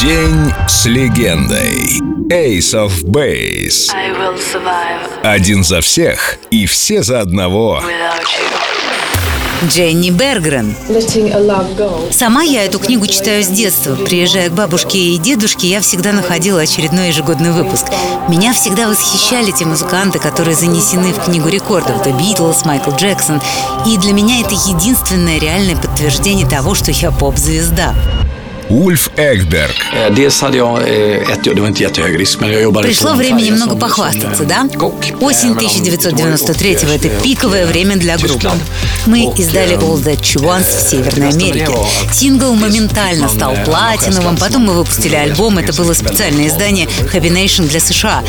День с легендой. Ace of Base. I will survive Один за всех и все за одного. Дженни Бергрен. Сама я эту книгу читаю с детства. Приезжая к бабушке и дедушке, я всегда находила очередной ежегодный выпуск. Меня всегда восхищали те музыканты, которые занесены в книгу рекордов. The Beatles, Майкл Джексон. И для меня это единственное реальное подтверждение того, что я поп-звезда. Ульф Экберг. Eh, eh, Пришло время немного похвастаться, да? Осень Eh, mellan 1993 Göteborg это пиковое время для группы. Мы издали eh, All That She Wants в Северной Америке. Сингл моментально стал платиновым, потом мы выпустили альбом, это было специальное издание Happy Nation для США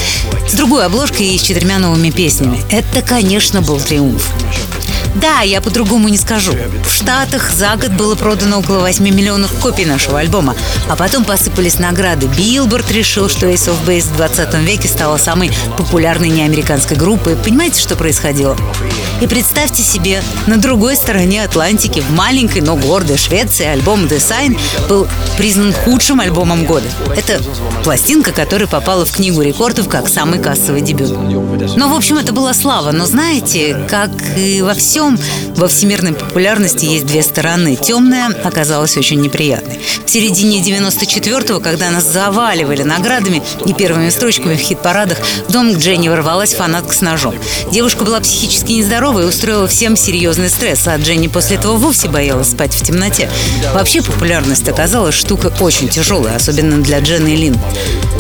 с другой обложкой и с четырьмя новыми песнями. Это, конечно, был триумф. Да, я по-другому не скажу. В Штатах за год было продано около 8 миллионов копий нашего альбома, а потом посыпались награды. Билборд решил, что Ace of Base в 20 веке стала самой популярной неамериканской группой. Понимаете, что происходило? И представьте себе, на другой стороне Атлантики, в маленькой, но гордой Швеции, альбом Sign был признан худшим альбомом года. Это пластинка, которая попала в книгу рекордов как самый кассовый дебют. Ну, в общем, это была слава. Но знаете, как и во всем, во всемирной популярности есть две стороны. Темная оказалась очень неприятной. В середине 94-го, когда нас заваливали наградами и первыми строчками в хит-парадах, в дом к Дженни ворвалась фанатка с ножом. Девушка была психически нездорова и устроила всем серьезный стресс, а Дженни после этого вовсе боялась спать в темноте. Вообще популярность оказалась штукой очень тяжелой, особенно для Дженны и Лин.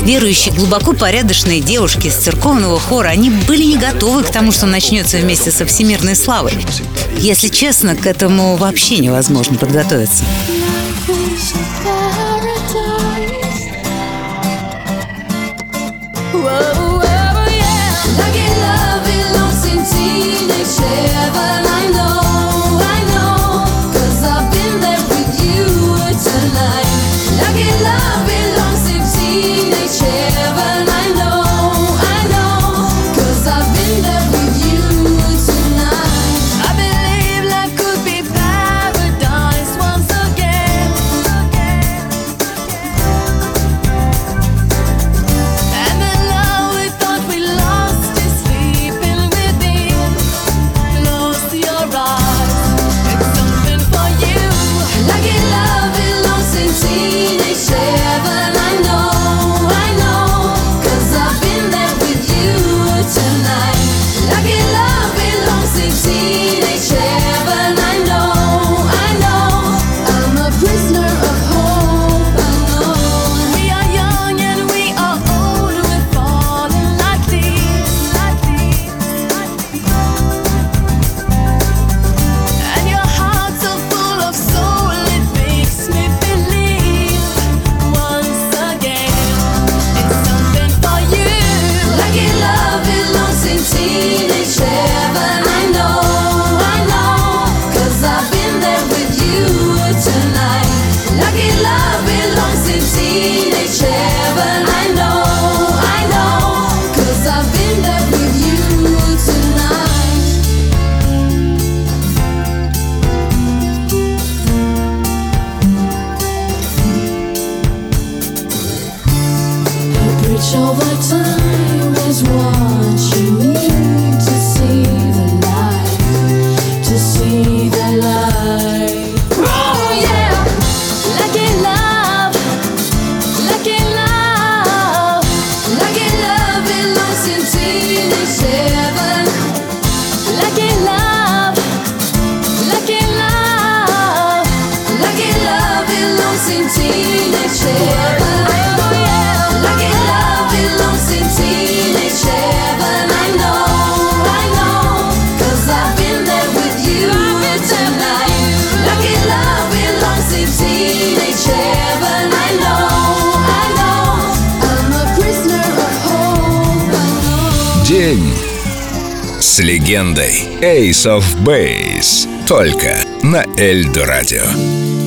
Верующие, глубоко порядочные девушки из церковного хора, они были не готовы к тому, что начнется вместе со всемирной славой. Если честно, к этому вообще невозможно подготовиться. I see the light, День с легендой. Ace of Base. Только на Эльдо Радио.